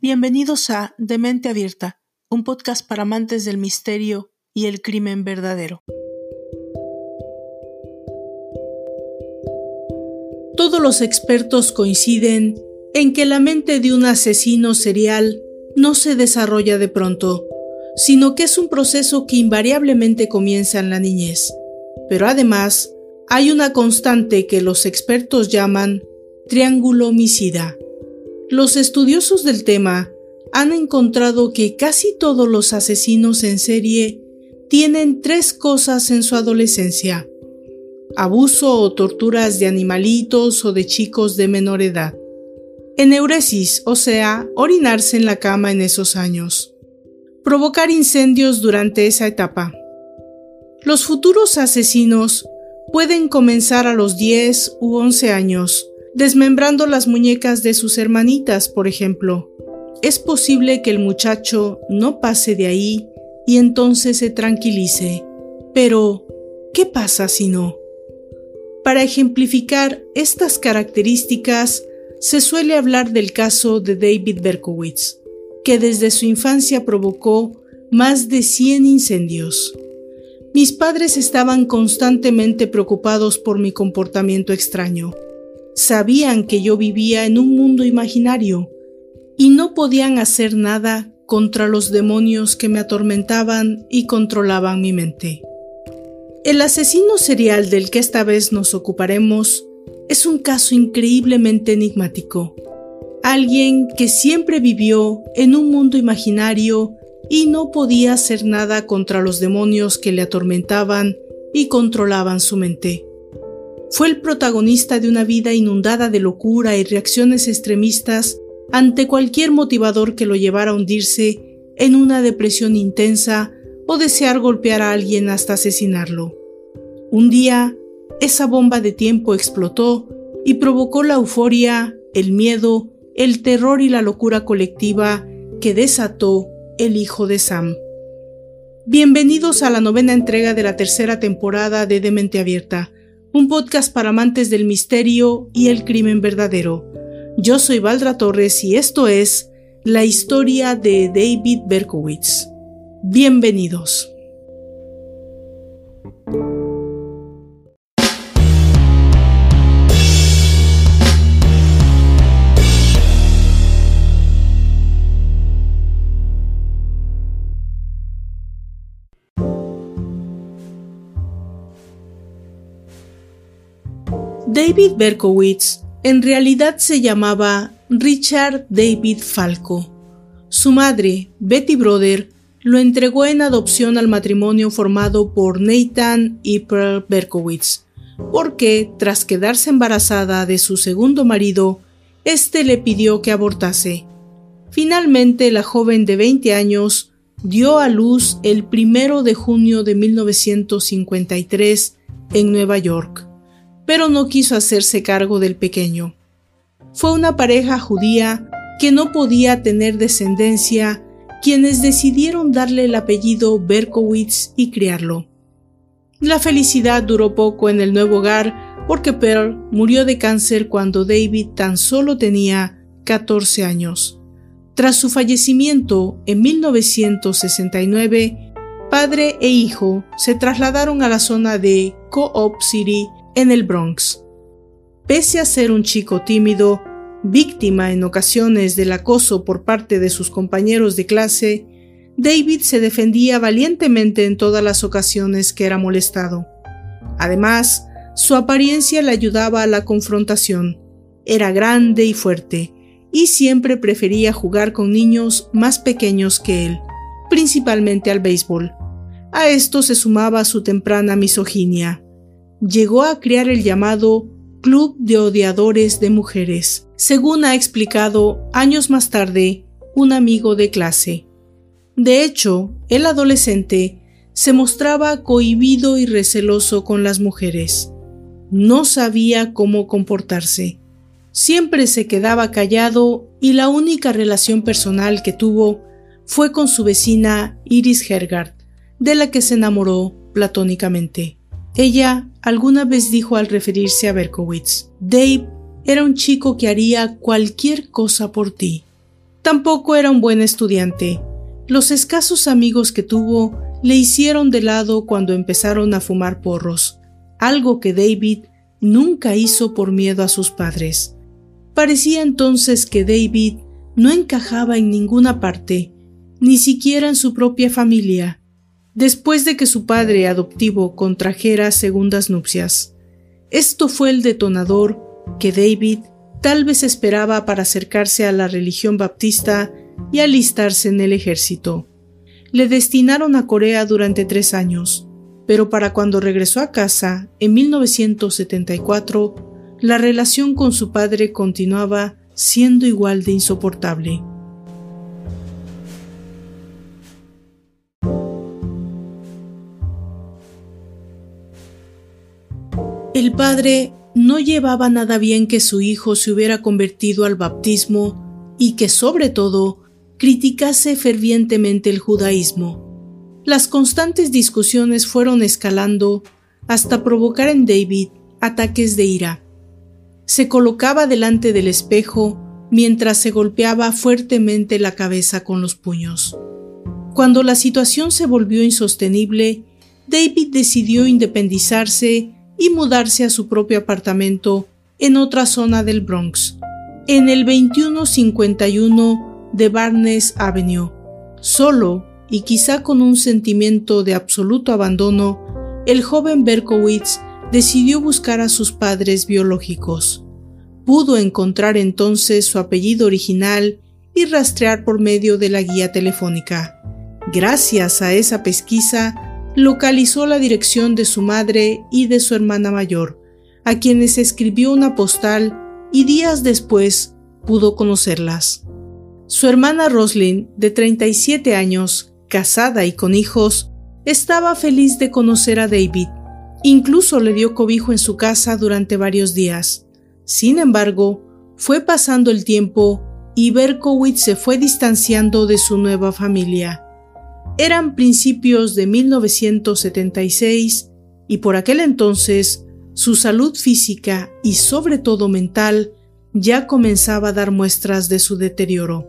Bienvenidos a Demente Abierta, un podcast para amantes del misterio y el crimen verdadero. Todos los expertos coinciden en que la mente de un asesino serial no se desarrolla de pronto, sino que es un proceso que invariablemente comienza en la niñez. Pero además, hay una constante que los expertos llaman triángulo homicida los estudiosos del tema han encontrado que casi todos los asesinos en serie tienen tres cosas en su adolescencia. Abuso o torturas de animalitos o de chicos de menor edad. Eneuresis, o sea, orinarse en la cama en esos años. Provocar incendios durante esa etapa. Los futuros asesinos pueden comenzar a los 10 u 11 años desmembrando las muñecas de sus hermanitas, por ejemplo. Es posible que el muchacho no pase de ahí y entonces se tranquilice. Pero, ¿qué pasa si no? Para ejemplificar estas características, se suele hablar del caso de David Berkowitz, que desde su infancia provocó más de 100 incendios. Mis padres estaban constantemente preocupados por mi comportamiento extraño sabían que yo vivía en un mundo imaginario y no podían hacer nada contra los demonios que me atormentaban y controlaban mi mente. El asesino serial del que esta vez nos ocuparemos es un caso increíblemente enigmático. Alguien que siempre vivió en un mundo imaginario y no podía hacer nada contra los demonios que le atormentaban y controlaban su mente. Fue el protagonista de una vida inundada de locura y reacciones extremistas ante cualquier motivador que lo llevara a hundirse en una depresión intensa o desear golpear a alguien hasta asesinarlo. Un día, esa bomba de tiempo explotó y provocó la euforia, el miedo, el terror y la locura colectiva que desató el hijo de Sam. Bienvenidos a la novena entrega de la tercera temporada de Demente Abierta un podcast para amantes del misterio y el crimen verdadero. Yo soy Valdra Torres y esto es La historia de David Berkowitz. Bienvenidos. David Berkowitz en realidad se llamaba Richard David Falco. Su madre, Betty Broder, lo entregó en adopción al matrimonio formado por Nathan y Pearl Berkowitz, porque, tras quedarse embarazada de su segundo marido, éste le pidió que abortase. Finalmente, la joven de 20 años dio a luz el primero de junio de 1953 en Nueva York pero no quiso hacerse cargo del pequeño. Fue una pareja judía que no podía tener descendencia quienes decidieron darle el apellido Berkowitz y criarlo. La felicidad duró poco en el nuevo hogar porque Pearl murió de cáncer cuando David tan solo tenía 14 años. Tras su fallecimiento en 1969, padre e hijo se trasladaron a la zona de Co-op City en el Bronx. Pese a ser un chico tímido, víctima en ocasiones del acoso por parte de sus compañeros de clase, David se defendía valientemente en todas las ocasiones que era molestado. Además, su apariencia le ayudaba a la confrontación. Era grande y fuerte, y siempre prefería jugar con niños más pequeños que él, principalmente al béisbol. A esto se sumaba su temprana misoginia llegó a crear el llamado Club de Odiadores de Mujeres, según ha explicado años más tarde un amigo de clase. De hecho, el adolescente se mostraba cohibido y receloso con las mujeres. No sabía cómo comportarse. Siempre se quedaba callado y la única relación personal que tuvo fue con su vecina Iris Hergard, de la que se enamoró platónicamente. Ella alguna vez dijo al referirse a Berkowitz, Dave era un chico que haría cualquier cosa por ti. Tampoco era un buen estudiante. Los escasos amigos que tuvo le hicieron de lado cuando empezaron a fumar porros, algo que David nunca hizo por miedo a sus padres. Parecía entonces que David no encajaba en ninguna parte, ni siquiera en su propia familia, después de que su padre adoptivo contrajera segundas nupcias. Esto fue el detonador que David tal vez esperaba para acercarse a la religión baptista y alistarse en el ejército. Le destinaron a Corea durante tres años, pero para cuando regresó a casa, en 1974, la relación con su padre continuaba siendo igual de insoportable. El padre no llevaba nada bien que su hijo se hubiera convertido al bautismo y que sobre todo criticase fervientemente el judaísmo. Las constantes discusiones fueron escalando hasta provocar en David ataques de ira. Se colocaba delante del espejo mientras se golpeaba fuertemente la cabeza con los puños. Cuando la situación se volvió insostenible, David decidió independizarse y mudarse a su propio apartamento en otra zona del Bronx, en el 2151 de Barnes Avenue. Solo y quizá con un sentimiento de absoluto abandono, el joven Berkowitz decidió buscar a sus padres biológicos. Pudo encontrar entonces su apellido original y rastrear por medio de la guía telefónica. Gracias a esa pesquisa, localizó la dirección de su madre y de su hermana mayor, a quienes escribió una postal y días después pudo conocerlas. Su hermana Roslyn, de 37 años, casada y con hijos, estaba feliz de conocer a David. Incluso le dio cobijo en su casa durante varios días. Sin embargo, fue pasando el tiempo y Berkowitz se fue distanciando de su nueva familia. Eran principios de 1976 y por aquel entonces su salud física y sobre todo mental ya comenzaba a dar muestras de su deterioro.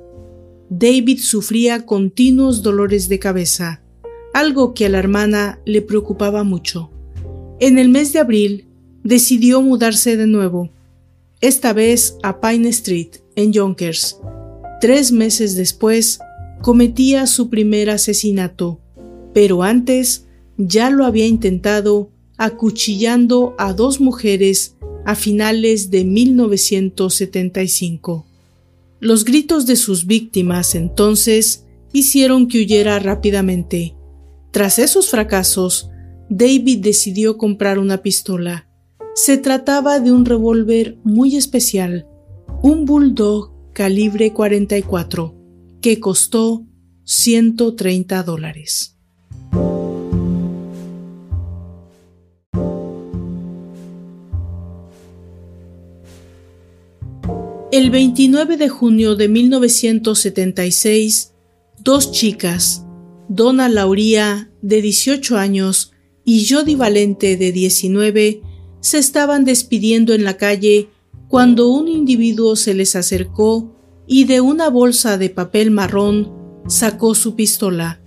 David sufría continuos dolores de cabeza, algo que a la hermana le preocupaba mucho. En el mes de abril decidió mudarse de nuevo, esta vez a Pine Street, en Yonkers. Tres meses después, cometía su primer asesinato, pero antes ya lo había intentado acuchillando a dos mujeres a finales de 1975. Los gritos de sus víctimas entonces hicieron que huyera rápidamente. Tras esos fracasos, David decidió comprar una pistola. Se trataba de un revólver muy especial, un Bulldog calibre 44 que costó 130 dólares. El 29 de junio de 1976, dos chicas, Donna Lauría, de 18 años, y Jody Valente, de 19, se estaban despidiendo en la calle cuando un individuo se les acercó y de una bolsa de papel marrón sacó su pistola.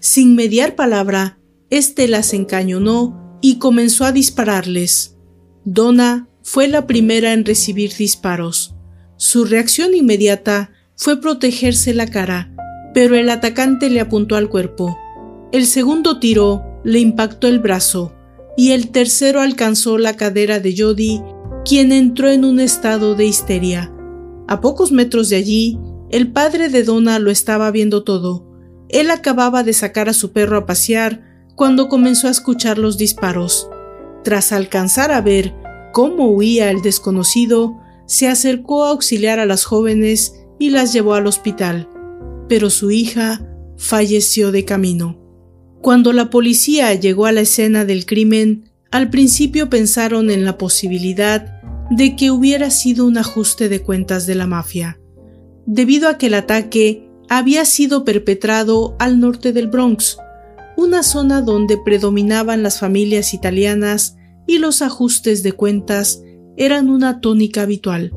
Sin mediar palabra, éste las encañonó y comenzó a dispararles. Donna fue la primera en recibir disparos. Su reacción inmediata fue protegerse la cara, pero el atacante le apuntó al cuerpo. El segundo tiro le impactó el brazo y el tercero alcanzó la cadera de Jody, quien entró en un estado de histeria. A pocos metros de allí, el padre de Donna lo estaba viendo todo. Él acababa de sacar a su perro a pasear cuando comenzó a escuchar los disparos. Tras alcanzar a ver cómo huía el desconocido, se acercó a auxiliar a las jóvenes y las llevó al hospital, pero su hija falleció de camino. Cuando la policía llegó a la escena del crimen, al principio pensaron en la posibilidad de que hubiera sido un ajuste de cuentas de la mafia, debido a que el ataque había sido perpetrado al norte del Bronx, una zona donde predominaban las familias italianas y los ajustes de cuentas eran una tónica habitual.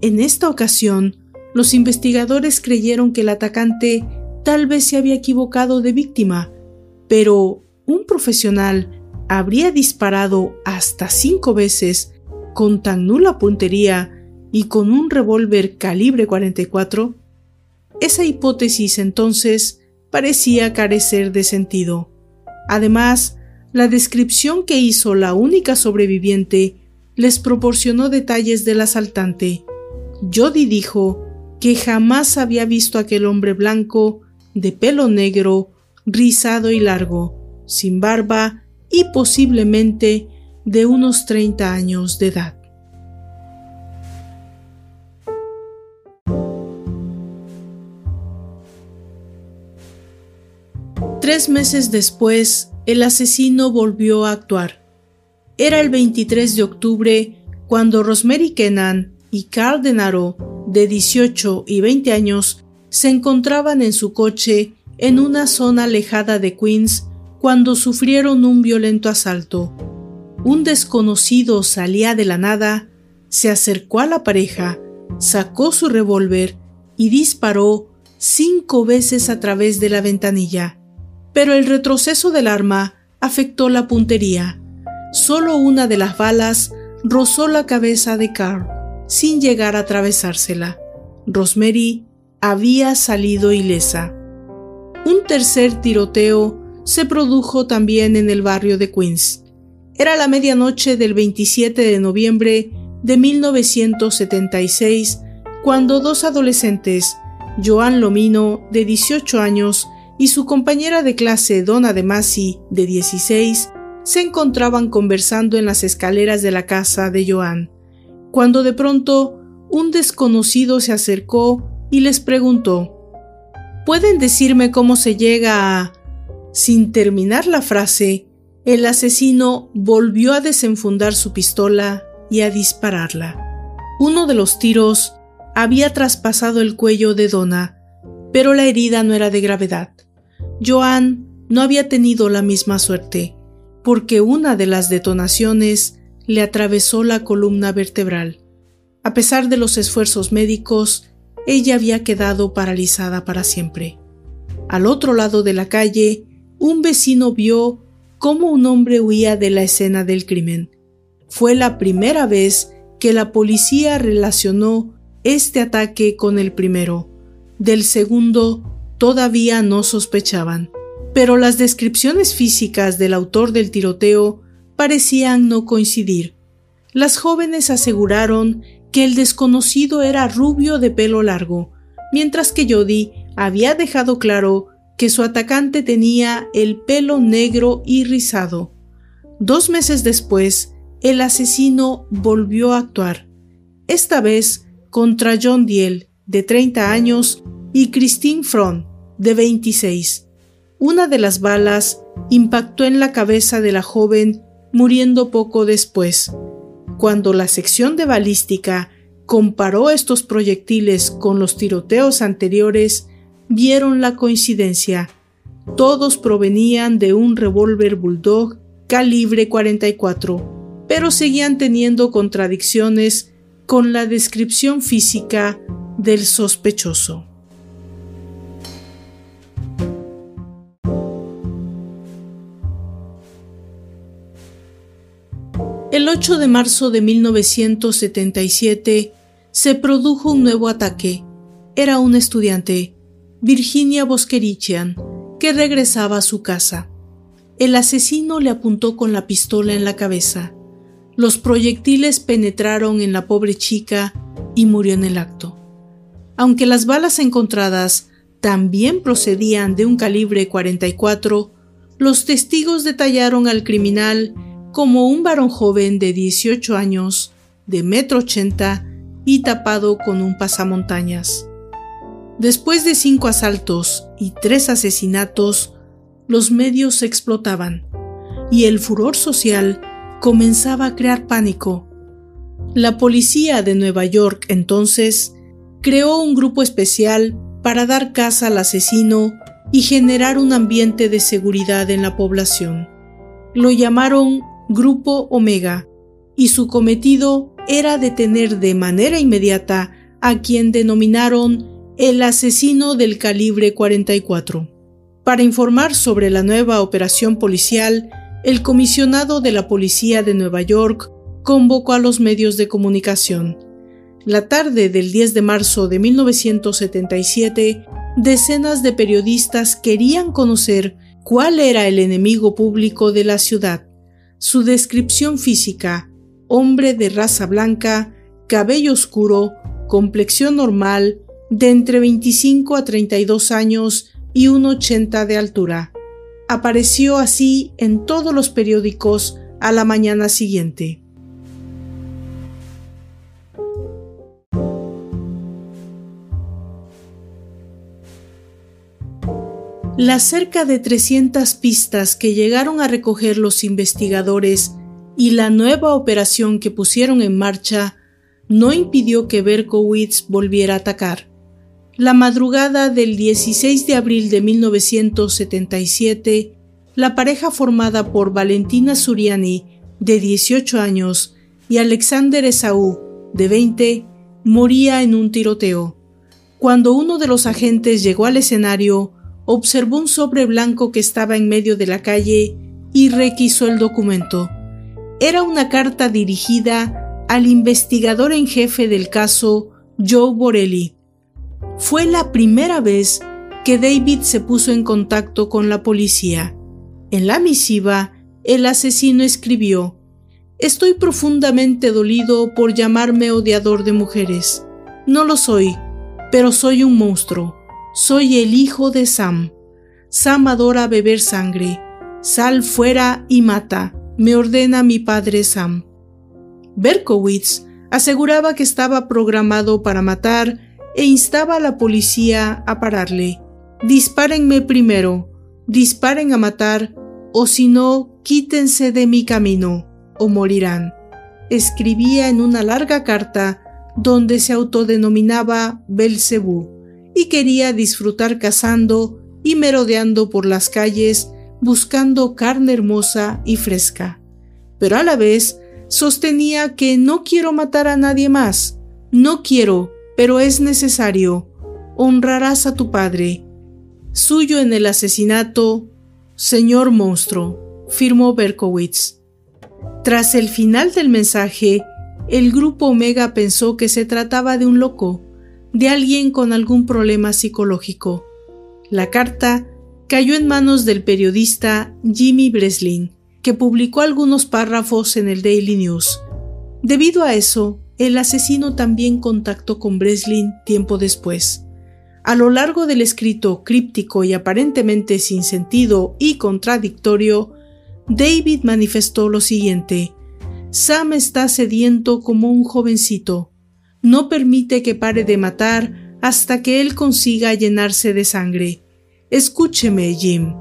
En esta ocasión, los investigadores creyeron que el atacante tal vez se había equivocado de víctima, pero un profesional habría disparado hasta cinco veces con tan nula puntería y con un revólver calibre 44? Esa hipótesis entonces parecía carecer de sentido. Además, la descripción que hizo la única sobreviviente les proporcionó detalles del asaltante. Jody dijo que jamás había visto aquel hombre blanco, de pelo negro, rizado y largo, sin barba y posiblemente de unos 30 años de edad. Tres meses después, el asesino volvió a actuar. Era el 23 de octubre cuando Rosemary Kennan y Carl Denaro, de 18 y 20 años, se encontraban en su coche en una zona alejada de Queens cuando sufrieron un violento asalto. Un desconocido salía de la nada, se acercó a la pareja, sacó su revólver y disparó cinco veces a través de la ventanilla pero el retroceso del arma afectó la puntería. Solo una de las balas rozó la cabeza de Carl, sin llegar a atravesársela. Rosemary había salido ilesa. Un tercer tiroteo se produjo también en el barrio de Queens. Era la medianoche del 27 de noviembre de 1976 cuando dos adolescentes, Joan Lomino, de 18 años, y su compañera de clase Donna de Masi, de 16, se encontraban conversando en las escaleras de la casa de Joan, cuando de pronto un desconocido se acercó y les preguntó ¿Pueden decirme cómo se llega a... Sin terminar la frase, el asesino volvió a desenfundar su pistola y a dispararla. Uno de los tiros había traspasado el cuello de Donna, pero la herida no era de gravedad. Joan no había tenido la misma suerte, porque una de las detonaciones le atravesó la columna vertebral. A pesar de los esfuerzos médicos, ella había quedado paralizada para siempre. Al otro lado de la calle, un vecino vio cómo un hombre huía de la escena del crimen. Fue la primera vez que la policía relacionó este ataque con el primero. Del segundo todavía no sospechaban, pero las descripciones físicas del autor del tiroteo parecían no coincidir. Las jóvenes aseguraron que el desconocido era rubio de pelo largo, mientras que Jody había dejado claro que su atacante tenía el pelo negro y rizado. Dos meses después, el asesino volvió a actuar, esta vez contra John Diel, de 30 años, y Christine Front, de 26. Una de las balas impactó en la cabeza de la joven, muriendo poco después. Cuando la sección de balística comparó estos proyectiles con los tiroteos anteriores, vieron la coincidencia. Todos provenían de un revólver Bulldog calibre 44, pero seguían teniendo contradicciones con la descripción física del sospechoso. El 8 de marzo de 1977 se produjo un nuevo ataque. Era un estudiante, Virginia Boskerichian, que regresaba a su casa. El asesino le apuntó con la pistola en la cabeza. Los proyectiles penetraron en la pobre chica y murió en el acto. Aunque las balas encontradas también procedían de un calibre 44, los testigos detallaron al criminal como un varón joven de 18 años, de metro ochenta y tapado con un pasamontañas. Después de cinco asaltos y tres asesinatos, los medios explotaban y el furor social comenzaba a crear pánico. La policía de Nueva York entonces creó un grupo especial para dar caza al asesino y generar un ambiente de seguridad en la población. Lo llamaron Grupo Omega y su cometido era detener de manera inmediata a quien denominaron el asesino del calibre 44. Para informar sobre la nueva operación policial, el comisionado de la Policía de Nueva York convocó a los medios de comunicación. La tarde del 10 de marzo de 1977, decenas de periodistas querían conocer cuál era el enemigo público de la ciudad. Su descripción física, hombre de raza blanca, cabello oscuro, complexión normal, de entre 25 a 32 años y 1,80 de altura. Apareció así en todos los periódicos a la mañana siguiente. Las cerca de 300 pistas que llegaron a recoger los investigadores y la nueva operación que pusieron en marcha no impidió que Berkowitz volviera a atacar. La madrugada del 16 de abril de 1977, la pareja formada por Valentina Suriani, de 18 años, y Alexander Esaú, de 20, moría en un tiroteo. Cuando uno de los agentes llegó al escenario, observó un sobre blanco que estaba en medio de la calle y requisó el documento. Era una carta dirigida al investigador en jefe del caso, Joe Borelli. Fue la primera vez que David se puso en contacto con la policía. En la misiva, el asesino escribió, Estoy profundamente dolido por llamarme odiador de mujeres. No lo soy, pero soy un monstruo. Soy el hijo de Sam. Sam adora beber sangre. Sal fuera y mata, me ordena mi padre Sam. Berkowitz aseguraba que estaba programado para matar e instaba a la policía a pararle. Dispárenme primero, disparen a matar, o si no, quítense de mi camino, o morirán. Escribía en una larga carta donde se autodenominaba Belcebú y quería disfrutar cazando y merodeando por las calles buscando carne hermosa y fresca. Pero a la vez sostenía que no quiero matar a nadie más, no quiero, pero es necesario. Honrarás a tu padre. Suyo en el asesinato, señor monstruo, firmó Berkowitz. Tras el final del mensaje, el grupo Omega pensó que se trataba de un loco, de alguien con algún problema psicológico. La carta cayó en manos del periodista Jimmy Breslin, que publicó algunos párrafos en el Daily News. Debido a eso, el asesino también contactó con Breslin tiempo después. A lo largo del escrito críptico y aparentemente sin sentido y contradictorio, David manifestó lo siguiente. Sam está sediento como un jovencito no permite que pare de matar hasta que él consiga llenarse de sangre. Escúcheme, Jim.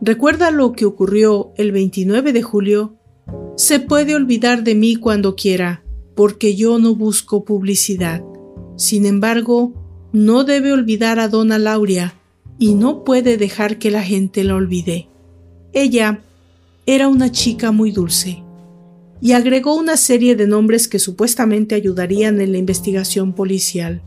¿Recuerda lo que ocurrió el 29 de julio? Se puede olvidar de mí cuando quiera, porque yo no busco publicidad. Sin embargo, no debe olvidar a Donna Lauria y no puede dejar que la gente la olvide. Ella era una chica muy dulce y agregó una serie de nombres que supuestamente ayudarían en la investigación policial.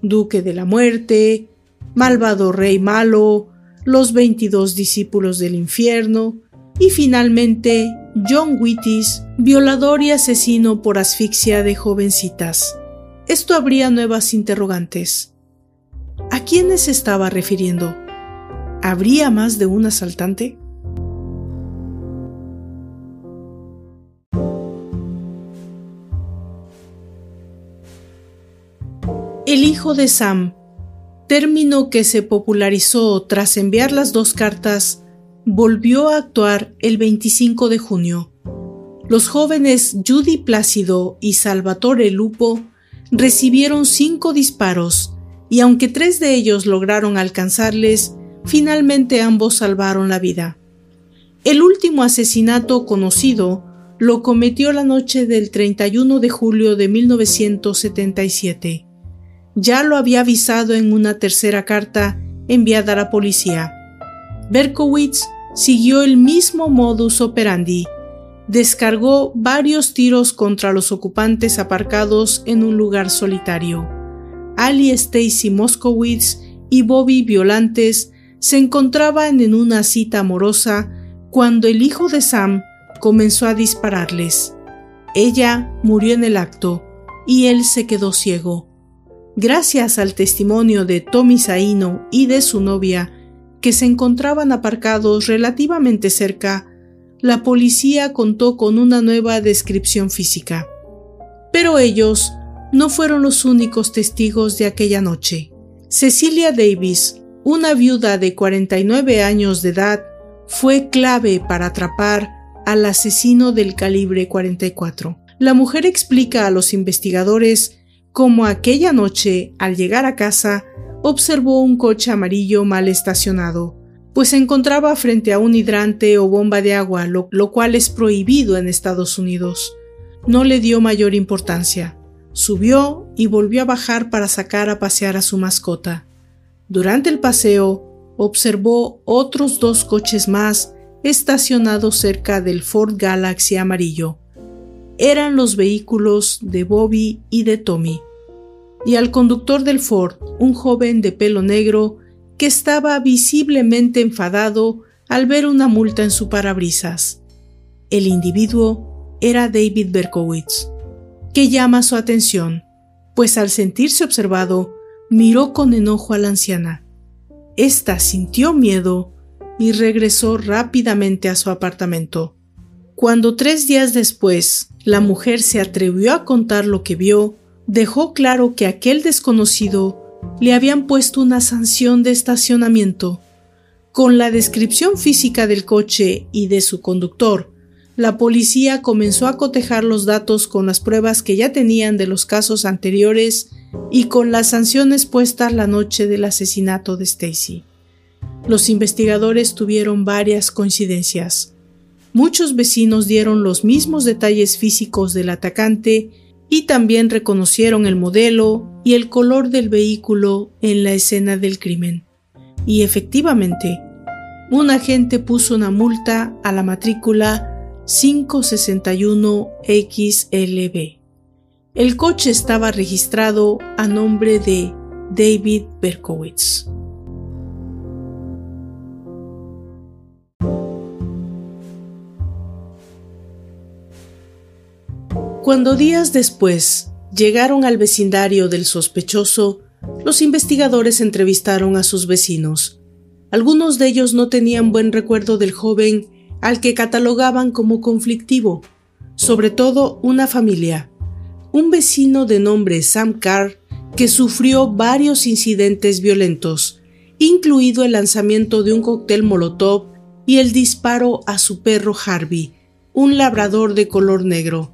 Duque de la Muerte, Malvado Rey Malo, los 22 discípulos del infierno y finalmente John Wittis, violador y asesino por asfixia de jovencitas. Esto habría nuevas interrogantes. ¿A quiénes estaba refiriendo? ¿Habría más de un asaltante? El hijo de Sam, término que se popularizó tras enviar las dos cartas, volvió a actuar el 25 de junio. Los jóvenes Judy Plácido y Salvatore Lupo recibieron cinco disparos y aunque tres de ellos lograron alcanzarles, finalmente ambos salvaron la vida. El último asesinato conocido lo cometió la noche del 31 de julio de 1977. Ya lo había avisado en una tercera carta enviada a la policía. Berkowitz siguió el mismo modus operandi. Descargó varios tiros contra los ocupantes aparcados en un lugar solitario. Ali Stacy Moskowitz y Bobby Violantes se encontraban en una cita amorosa cuando el hijo de Sam comenzó a dispararles. Ella murió en el acto y él se quedó ciego. Gracias al testimonio de Tommy Saino y de su novia, que se encontraban aparcados relativamente cerca, la policía contó con una nueva descripción física. Pero ellos no fueron los únicos testigos de aquella noche. Cecilia Davis, una viuda de 49 años de edad, fue clave para atrapar al asesino del calibre 44. La mujer explica a los investigadores cómo aquella noche, al llegar a casa, observó un coche amarillo mal estacionado, pues se encontraba frente a un hidrante o bomba de agua, lo, lo, cual es prohibido en Estados Unidos. No le dio mayor importancia. Subió y volvió a bajar para sacar a pasear a su mascota. Durante el paseo, observó otros dos coches más estacionados cerca del Ford Galaxy amarillo eran los vehículos de Bobby y de Tommy, y al conductor del Ford, un joven de pelo negro que estaba visiblemente enfadado al ver una multa en su parabrisas. El individuo era David Berkowitz, que llama su atención, pues al sentirse observado, miró con enojo a la anciana. Esta sintió miedo y regresó rápidamente a su apartamento. Cuando tres días después la mujer se atrevió a contar lo que vio, dejó claro que aquel desconocido le habían puesto una sanción de estacionamiento. Con la descripción física del coche y de su conductor, la policía comenzó a cotejar los datos con las pruebas que ya tenían de los casos anteriores y con las sanciones puestas la noche del asesinato de Stacy. Los investigadores tuvieron varias coincidencias. Muchos vecinos dieron los mismos detalles físicos del atacante y también reconocieron el modelo y el color del vehículo en la escena del crimen. Y efectivamente, un agente puso una multa a la matrícula 561XLB. El coche estaba registrado a nombre de David Berkowitz. Cuando días después llegaron al vecindario del sospechoso, los investigadores entrevistaron a sus vecinos. Algunos de ellos no tenían buen recuerdo del joven al que catalogaban como conflictivo, sobre todo una familia. Un vecino de nombre Sam Carr que sufrió varios incidentes violentos, incluido el lanzamiento de un cóctel Molotov y el disparo a su perro Harvey, un labrador de color negro.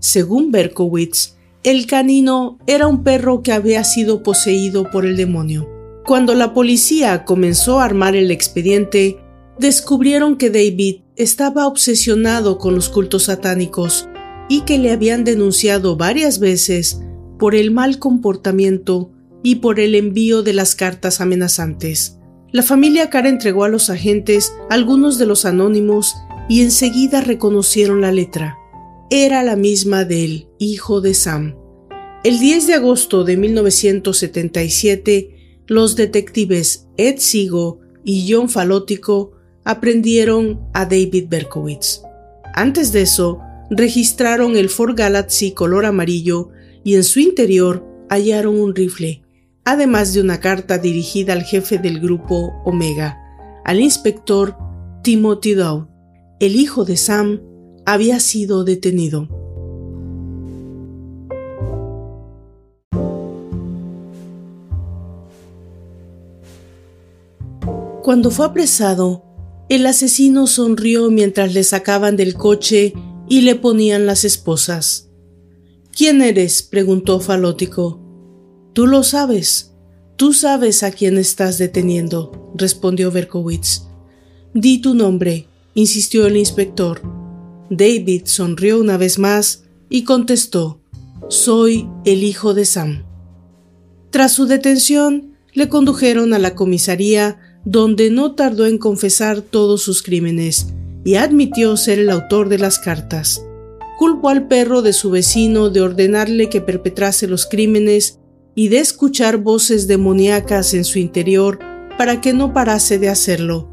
Según Berkowitz, el canino era un perro que había sido poseído por el demonio. Cuando la policía comenzó a armar el expediente, descubrieron que David estaba obsesionado con los cultos satánicos y que le habían denunciado varias veces por el mal comportamiento y por el envío de las cartas amenazantes. La familia Cara entregó a los agentes algunos de los anónimos y enseguida reconocieron la letra era la misma del hijo de Sam. El 10 de agosto de 1977, los detectives Ed Sigo y John Falótico aprendieron a David Berkowitz. Antes de eso, registraron el Ford Galaxy color amarillo y en su interior hallaron un rifle, además de una carta dirigida al jefe del grupo Omega, al inspector Timothy Dow, el hijo de Sam había sido detenido. Cuando fue apresado, el asesino sonrió mientras le sacaban del coche y le ponían las esposas. ¿Quién eres? preguntó Falótico. Tú lo sabes. Tú sabes a quién estás deteniendo, respondió Berkowitz. Di tu nombre, insistió el inspector. David sonrió una vez más y contestó, Soy el hijo de Sam. Tras su detención, le condujeron a la comisaría donde no tardó en confesar todos sus crímenes y admitió ser el autor de las cartas. Culpó al perro de su vecino de ordenarle que perpetrase los crímenes y de escuchar voces demoníacas en su interior para que no parase de hacerlo.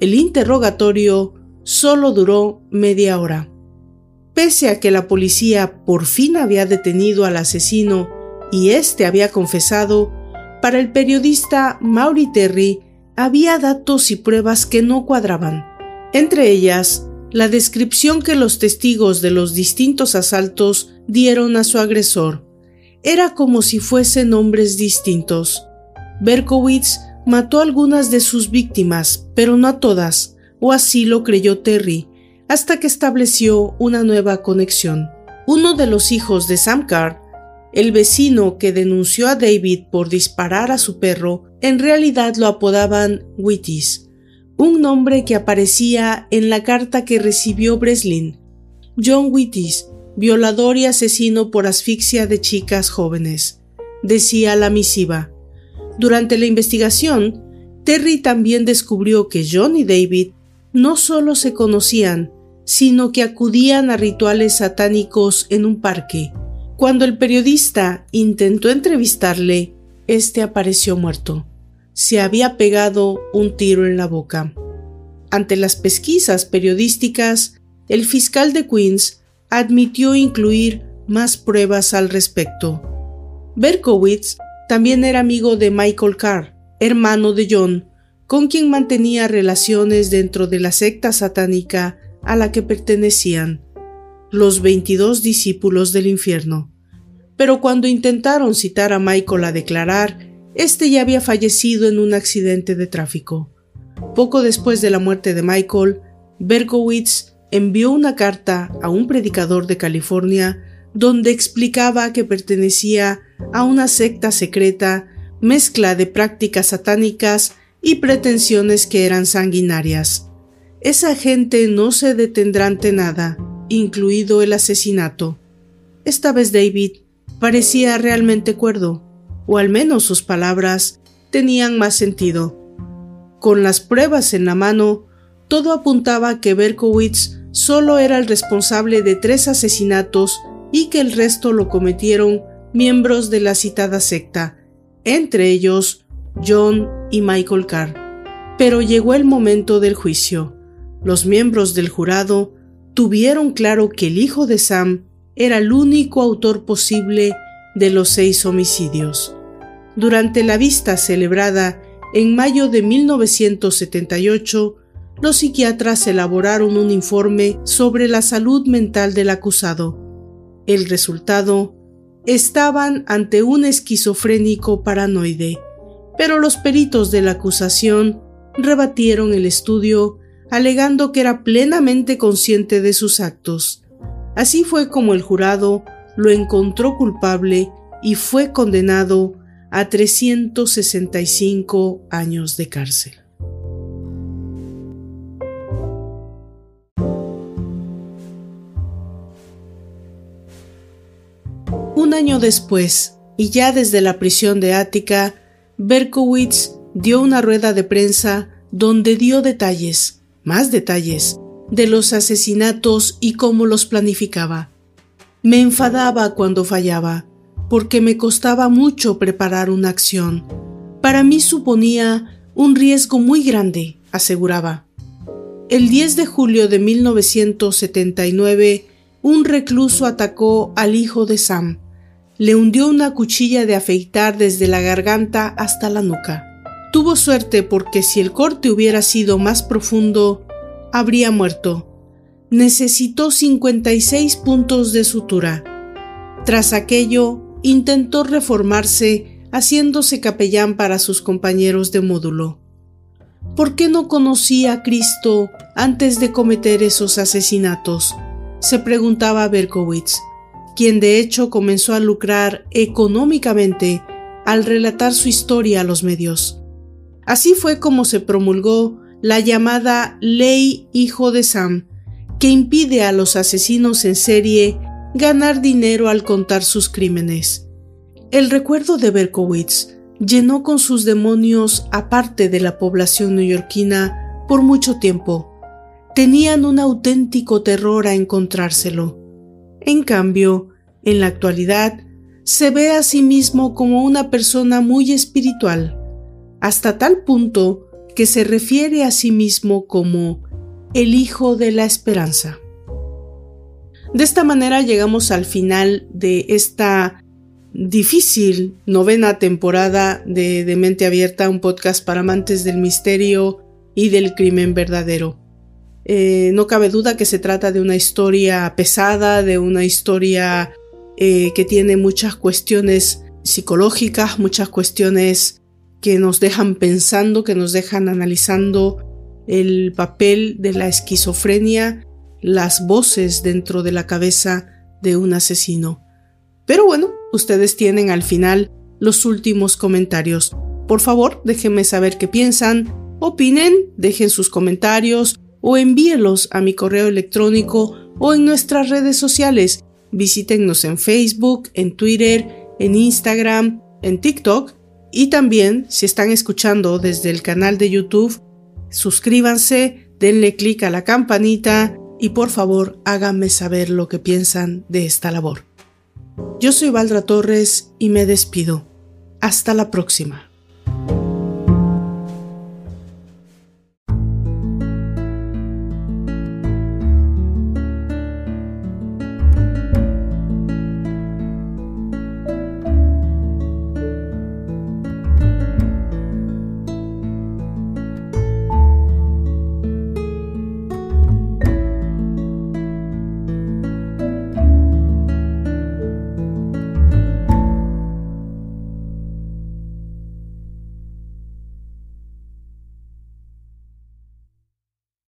El interrogatorio solo duró media hora. Pese a que la policía por fin había detenido al asesino y éste había confesado, para el periodista Maury Terry había datos y pruebas que no cuadraban. Entre ellas, la descripción que los testigos de los distintos asaltos dieron a su agresor. Era como si fuesen hombres distintos. Berkowitz mató a algunas de sus víctimas, pero no a todas, o así lo creyó Terry, hasta que estableció una nueva conexión. Uno de los hijos de Sam Carr, el vecino que denunció a David por disparar a su perro, en realidad lo apodaban Wittis, un nombre que aparecía en la carta que recibió Breslin. John Wittis, violador y asesino por asfixia de chicas jóvenes, decía la misiva. Durante la investigación, Terry también descubrió que John y David no solo se conocían, sino que acudían a rituales satánicos en un parque. Cuando el periodista intentó entrevistarle, este apareció muerto. Se había pegado un tiro en la boca. Ante las pesquisas periodísticas, el fiscal de Queens admitió incluir más pruebas al respecto. Berkowitz también era amigo de Michael Carr, hermano de John, con quien mantenía relaciones dentro de la secta satánica a la que pertenecían, los 22 discípulos del infierno. Pero cuando intentaron citar a Michael a declarar, este ya había fallecido en un accidente de tráfico. Poco después de la muerte de Michael, Berkowitz envió una carta a un predicador de California donde explicaba que pertenecía a una secta secreta, mezcla de prácticas satánicas y pretensiones que eran sanguinarias. Esa gente no se detendrá ante nada, incluido el asesinato. Esta vez David parecía realmente cuerdo, o al menos sus palabras tenían más sentido. Con las pruebas en la mano, todo apuntaba a que Berkowitz solo era el responsable de tres asesinatos y que el resto lo cometieron miembros de la citada secta, entre ellos John y Michael Carr. Pero llegó el momento del juicio. Los miembros del jurado tuvieron claro que el hijo de Sam era el único autor posible de los seis homicidios. Durante la vista celebrada en mayo de 1978, los psiquiatras elaboraron un informe sobre la salud mental del acusado. El resultado estaban ante un esquizofrénico paranoide, pero los peritos de la acusación rebatieron el estudio alegando que era plenamente consciente de sus actos. Así fue como el jurado lo encontró culpable y fue condenado a 365 años de cárcel. Un año después, y ya desde la prisión de Ática, Berkowitz dio una rueda de prensa donde dio detalles, más detalles, de los asesinatos y cómo los planificaba. Me enfadaba cuando fallaba, porque me costaba mucho preparar una acción. Para mí suponía un riesgo muy grande, aseguraba. El 10 de julio de 1979, un recluso atacó al hijo de Sam, le hundió una cuchilla de afeitar desde la garganta hasta la nuca. Tuvo suerte porque si el corte hubiera sido más profundo, habría muerto. Necesitó 56 puntos de sutura. Tras aquello, intentó reformarse haciéndose capellán para sus compañeros de módulo. ¿Por qué no conocía a Cristo antes de cometer esos asesinatos? se preguntaba Berkowitz quien de hecho comenzó a lucrar económicamente al relatar su historia a los medios. Así fue como se promulgó la llamada Ley Hijo de Sam, que impide a los asesinos en serie ganar dinero al contar sus crímenes. El recuerdo de Berkowitz llenó con sus demonios a parte de la población neoyorquina por mucho tiempo. Tenían un auténtico terror a encontrárselo. En cambio, en la actualidad, se ve a sí mismo como una persona muy espiritual, hasta tal punto que se refiere a sí mismo como el Hijo de la Esperanza. De esta manera llegamos al final de esta difícil novena temporada de, de Mente Abierta, un podcast para amantes del misterio y del crimen verdadero. Eh, no cabe duda que se trata de una historia pesada, de una historia eh, que tiene muchas cuestiones psicológicas, muchas cuestiones que nos dejan pensando, que nos dejan analizando el papel de la esquizofrenia las voces dentro de la cabeza de un asesino. Pero bueno, ustedes tienen al final los últimos comentarios. Por favor, déjenme saber qué piensan, opinen, dejen sus comentarios o envíelos a mi correo electrónico o en nuestras redes sociales. Visítennos en Facebook, en Twitter, en Instagram, en TikTok y también si están escuchando desde el canal de YouTube, suscríbanse, denle clic a la campanita y por favor háganme saber lo que piensan de esta labor. Yo soy Valdra Torres y me despido. Hasta la próxima.